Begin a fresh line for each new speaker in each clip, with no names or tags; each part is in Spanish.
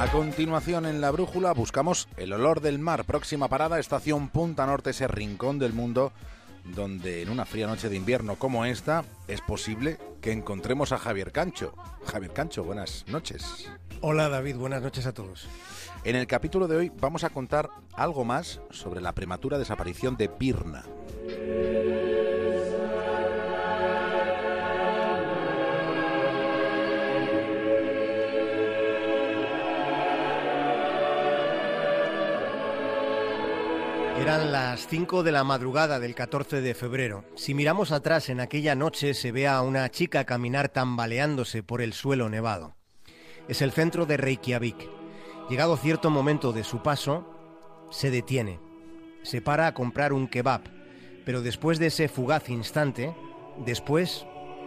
A continuación en la brújula buscamos el olor del mar. Próxima parada, estación Punta Norte, ese rincón del mundo donde en una fría noche de invierno como esta es posible que encontremos a Javier Cancho. Javier Cancho, buenas noches.
Hola David, buenas noches a todos.
En el capítulo de hoy vamos a contar algo más sobre la prematura desaparición de Pirna.
Eran las 5 de la madrugada del 14 de febrero. Si miramos atrás en aquella noche se ve a una chica caminar tambaleándose por el suelo nevado. Es el centro de Reykjavik. Llegado cierto momento de su paso, se detiene. Se para a comprar un kebab, pero después de ese fugaz instante, después,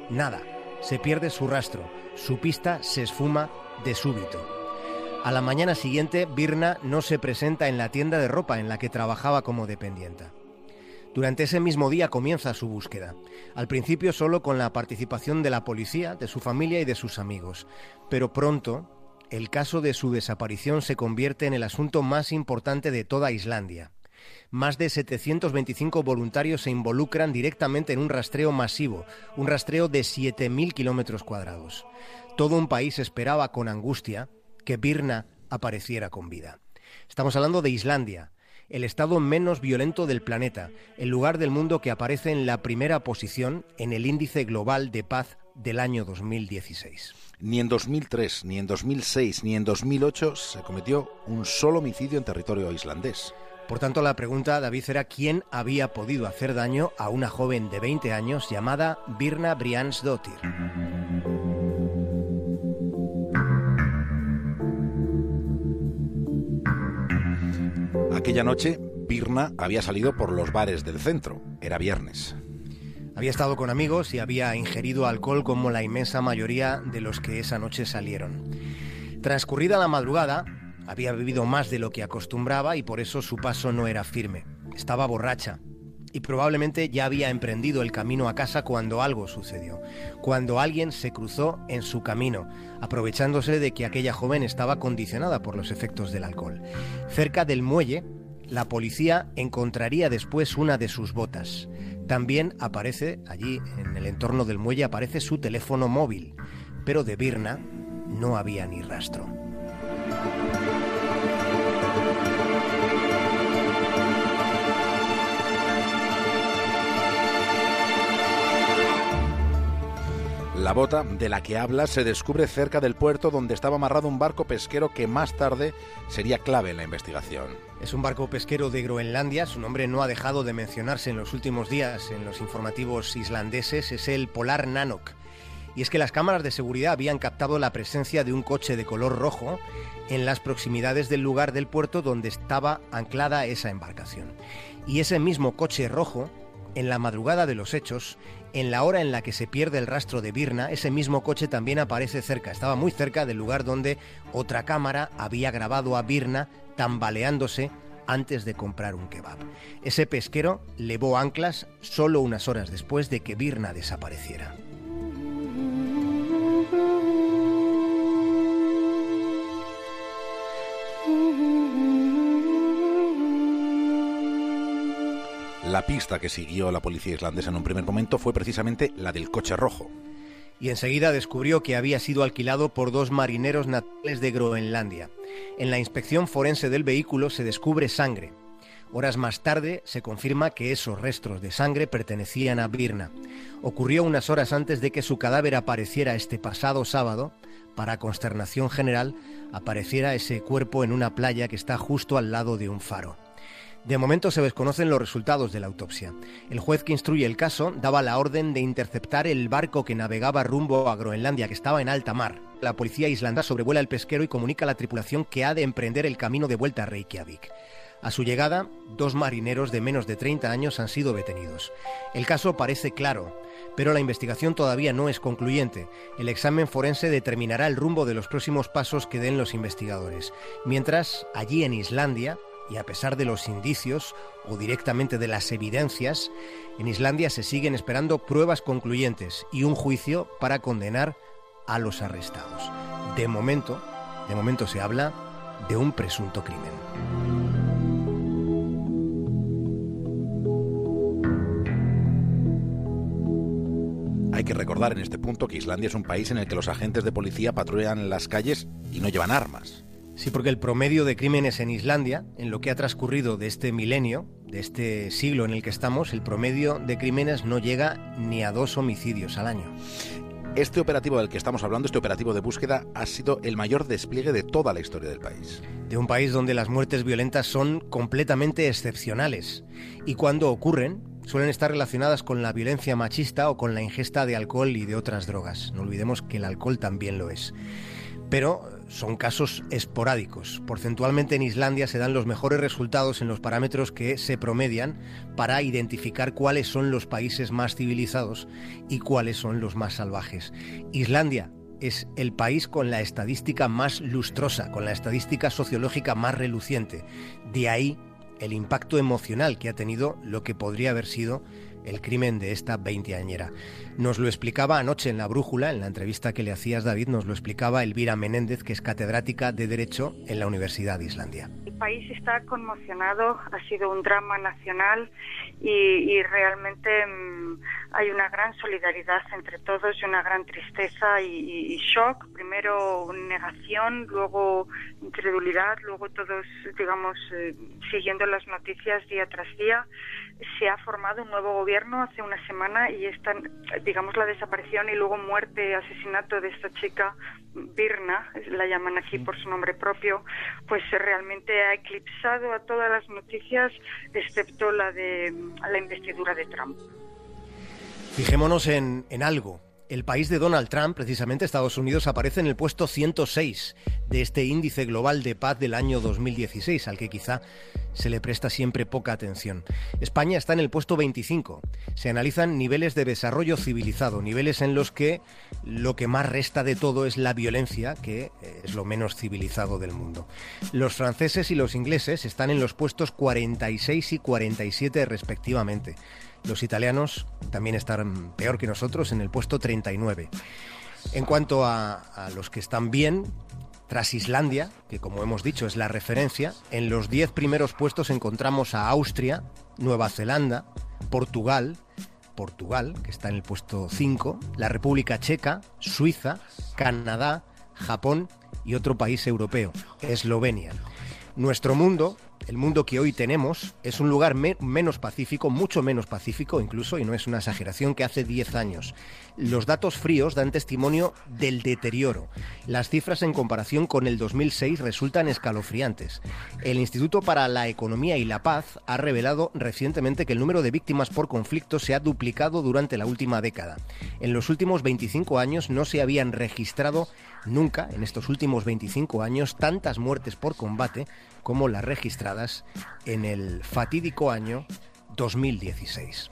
nada. Se pierde su rastro, su pista se esfuma de súbito. A la mañana siguiente, Birna no se presenta en la tienda de ropa en la que trabajaba como dependienta. Durante ese mismo día comienza su búsqueda, al principio solo con la participación de la policía, de su familia y de sus amigos, pero pronto el caso de su desaparición se convierte en el asunto más importante de toda Islandia. Más de 725 voluntarios se involucran directamente en un rastreo masivo, un rastreo de 7.000 kilómetros cuadrados. Todo un país esperaba con angustia que Birna apareciera con vida. Estamos hablando de Islandia, el estado menos violento del planeta, el lugar del mundo que aparece en la primera posición en el índice global de paz del año 2016.
Ni en 2003, ni en 2006, ni en 2008 se cometió un solo homicidio en territorio islandés.
Por tanto, la pregunta, David, era quién había podido hacer daño a una joven de 20 años llamada Birna Briansdottir.
Aquella noche, Birna había salido por los bares del centro. Era viernes.
Había estado con amigos y había ingerido alcohol como la inmensa mayoría de los que esa noche salieron. Transcurrida la madrugada, había bebido más de lo que acostumbraba y por eso su paso no era firme. Estaba borracha y probablemente ya había emprendido el camino a casa cuando algo sucedió, cuando alguien se cruzó en su camino, aprovechándose de que aquella joven estaba condicionada por los efectos del alcohol. Cerca del muelle, la policía encontraría después una de sus botas. También aparece allí, en el entorno del muelle, aparece su teléfono móvil, pero de Birna no había ni rastro.
Bota de la que habla se descubre cerca del puerto donde estaba amarrado un barco pesquero que más tarde sería clave en la investigación.
Es un barco pesquero de Groenlandia, su nombre no ha dejado de mencionarse en los últimos días en los informativos islandeses, es el Polar Nanok. Y es que las cámaras de seguridad habían captado la presencia de un coche de color rojo en las proximidades del lugar del puerto donde estaba anclada esa embarcación. Y ese mismo coche rojo, en la madrugada de los hechos, en la hora en la que se pierde el rastro de Birna, ese mismo coche también aparece cerca, estaba muy cerca del lugar donde otra cámara había grabado a Birna tambaleándose antes de comprar un kebab. Ese pesquero levó anclas solo unas horas después de que Birna desapareciera.
La pista que siguió la policía islandesa en un primer momento fue precisamente la del coche rojo.
Y enseguida descubrió que había sido alquilado por dos marineros naturales de Groenlandia. En la inspección forense del vehículo se descubre sangre. Horas más tarde se confirma que esos restos de sangre pertenecían a Birna. Ocurrió unas horas antes de que su cadáver apareciera este pasado sábado. Para consternación general, apareciera ese cuerpo en una playa que está justo al lado de un faro. De momento se desconocen los resultados de la autopsia. El juez que instruye el caso daba la orden de interceptar el barco que navegaba rumbo a Groenlandia, que estaba en alta mar. La policía islandesa sobrevuela el pesquero y comunica a la tripulación que ha de emprender el camino de vuelta a Reykjavik. A su llegada, dos marineros de menos de 30 años han sido detenidos. El caso parece claro, pero la investigación todavía no es concluyente. El examen forense determinará el rumbo de los próximos pasos que den los investigadores. Mientras, allí en Islandia, y a pesar de los indicios o directamente de las evidencias, en Islandia se siguen esperando pruebas concluyentes y un juicio para condenar a los arrestados. De momento, De momento se habla de un presunto crimen.
Hay que recordar en este punto que Islandia es un país en el que los agentes de policía patrullan las calles y no llevan armas.
Sí, porque el promedio de crímenes en Islandia, en lo que ha transcurrido de este milenio, de este siglo en el que estamos, el promedio de crímenes no llega ni a dos homicidios al año.
Este operativo del que estamos hablando, este operativo de búsqueda, ha sido el mayor despliegue de toda la historia del país.
De un país donde las muertes violentas son completamente excepcionales y cuando ocurren suelen estar relacionadas con la violencia machista o con la ingesta de alcohol y de otras drogas. No olvidemos que el alcohol también lo es. Pero son casos esporádicos. Porcentualmente en Islandia se dan los mejores resultados en los parámetros que se promedian para identificar cuáles son los países más civilizados y cuáles son los más salvajes. Islandia es el país con la estadística más lustrosa, con la estadística sociológica más reluciente. De ahí el impacto emocional que ha tenido lo que podría haber sido el crimen de esta veinteañera. Nos lo explicaba anoche en la brújula, en la entrevista que le hacías David, nos lo explicaba Elvira Menéndez, que es catedrática de Derecho en la Universidad de Islandia.
El país está conmocionado, ha sido un drama nacional y, realmente mm, hay una gran solidaridad entre todos y una gran tristeza y, shock. Primero negación, luego incredulidad, luego todos, digamos, eh, siguiendo las noticias día tras día. Se ha formado un nuevo gobierno hace una semana y están, digamos, la desaparición y luego muerte, asesinato de esta chica, Birna, la llaman aquí por su nombre propio, pues realmente ha eclipsado a todas las noticias, excepto la de la investidura de Trump.
Fijémonos en, en algo el país de Donald Trump, precisamente Estados Unidos, aparece en el puesto 106 de este índice global de paz del año 2016, al que quizá se le presta siempre poca atención. España está en el puesto 25. Se analizan niveles de desarrollo civilizado, niveles en los que lo que más resta de todo es la violencia, que eh, es lo menos civilizado del mundo. Los franceses y los ingleses están en los puestos 46 y 47 respectivamente. Los italianos también están peor que nosotros en el puesto 39. En cuanto a, los que están bien, tras Islandia, que como hemos dicho es la referencia, en los 10 primeros puestos encontramos a Austria, Nueva Zelanda, Portugal, Portugal, que está en el puesto 5, la República Checa, Suiza, Canadá, Japón y otro país europeo, Eslovenia. Nuestro mundo, el mundo que hoy tenemos, es un lugar menos pacífico, mucho menos pacífico incluso, y no es una exageración, que hace 10 años. Los datos fríos dan testimonio del deterioro. Las cifras en comparación con el 2006 resultan escalofriantes. El Instituto para la Economía y la Paz ha revelado recientemente que el número de víctimas por conflicto se ha duplicado durante la última década. En los últimos 25 años no se habían registrado nunca, en estos últimos 25 años, tantas muertes por combate como las registradas en el fatídico año 2016.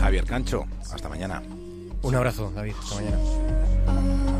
Javier Cancho, hasta mañana.
Un abrazo, David, hasta mañana.